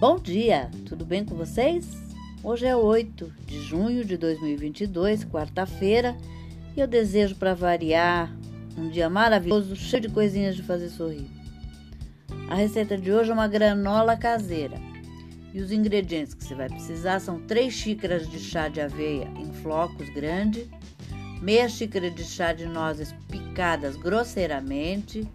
Bom dia, tudo bem com vocês? Hoje é 8 de junho de 2022, quarta-feira, e eu desejo para variar um dia maravilhoso, cheio de coisinhas de fazer sorrir. A receita de hoje é uma granola caseira. E os ingredientes que você vai precisar são 3 xícaras de chá de aveia em flocos grande, meia xícara de chá de nozes picadas grosseiramente,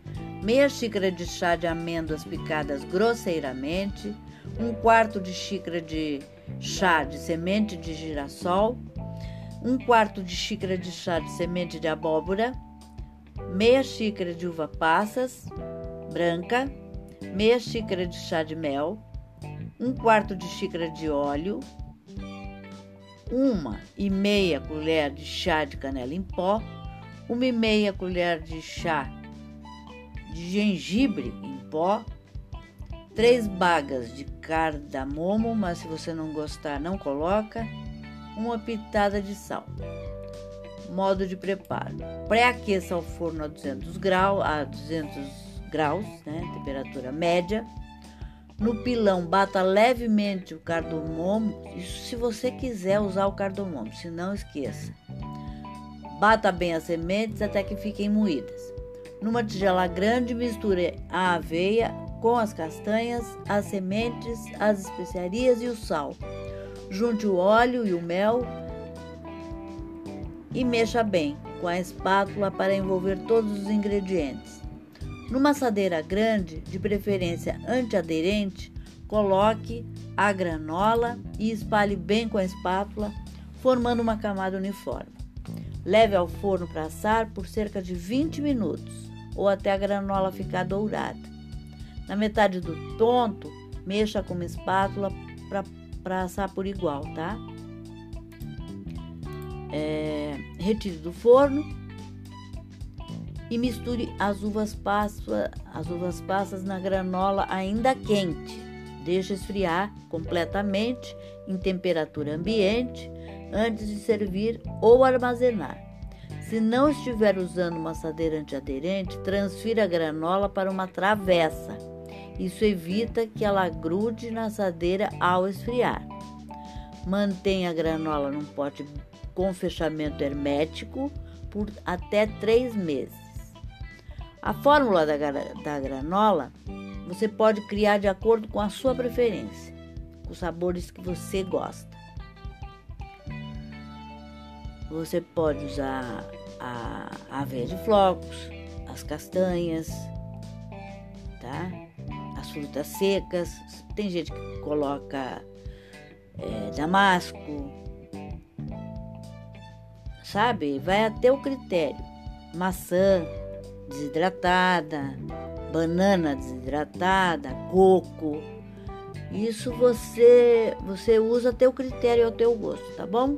meia xícara de chá de amêndoas picadas grosseiramente, um quarto de xícara de chá de semente de girassol, um quarto de xícara de chá de semente de abóbora, meia xícara de uva passas branca, meia xícara de chá de mel, um quarto de xícara de óleo, uma e meia colher de chá de canela em pó, uma e meia colher de chá de gengibre em pó, três bagas de cardamomo, mas se você não gostar, não coloca, uma pitada de sal. Modo de preparo: pré-aqueça o forno a 200 graus, a 200 graus, né, temperatura média. No pilão, bata levemente o cardamomo, isso se você quiser usar o cardamomo, se não esqueça. Bata bem as sementes até que fiquem moídas. Numa tigela grande, misture a aveia com as castanhas, as sementes, as especiarias e o sal. Junte o óleo e o mel e mexa bem com a espátula para envolver todos os ingredientes. Numa assadeira grande, de preferência antiaderente, coloque a granola e espalhe bem com a espátula, formando uma camada uniforme. Leve ao forno para assar por cerca de 20 minutos ou até a granola ficar dourada. Na metade do ponto, mexa com uma espátula para assar por igual, tá? É, retire do forno e misture as uvas passas, as uvas passas na granola ainda quente. Deixe esfriar completamente em temperatura ambiente antes de servir ou armazenar. Se não estiver usando uma assadeira antiaderente, transfira a granola para uma travessa. Isso evita que ela grude na assadeira ao esfriar. Mantenha a granola num pote com fechamento hermético por até três meses. A fórmula da, da granola você pode criar de acordo com a sua preferência, com os sabores que você gosta. Você pode usar a aveia de flocos, as castanhas, tá? As frutas secas. Tem gente que coloca é, damasco, sabe? Vai até o critério. Maçã, desidratada, banana desidratada, coco. Isso você você usa a teu critério, ao teu gosto, tá bom?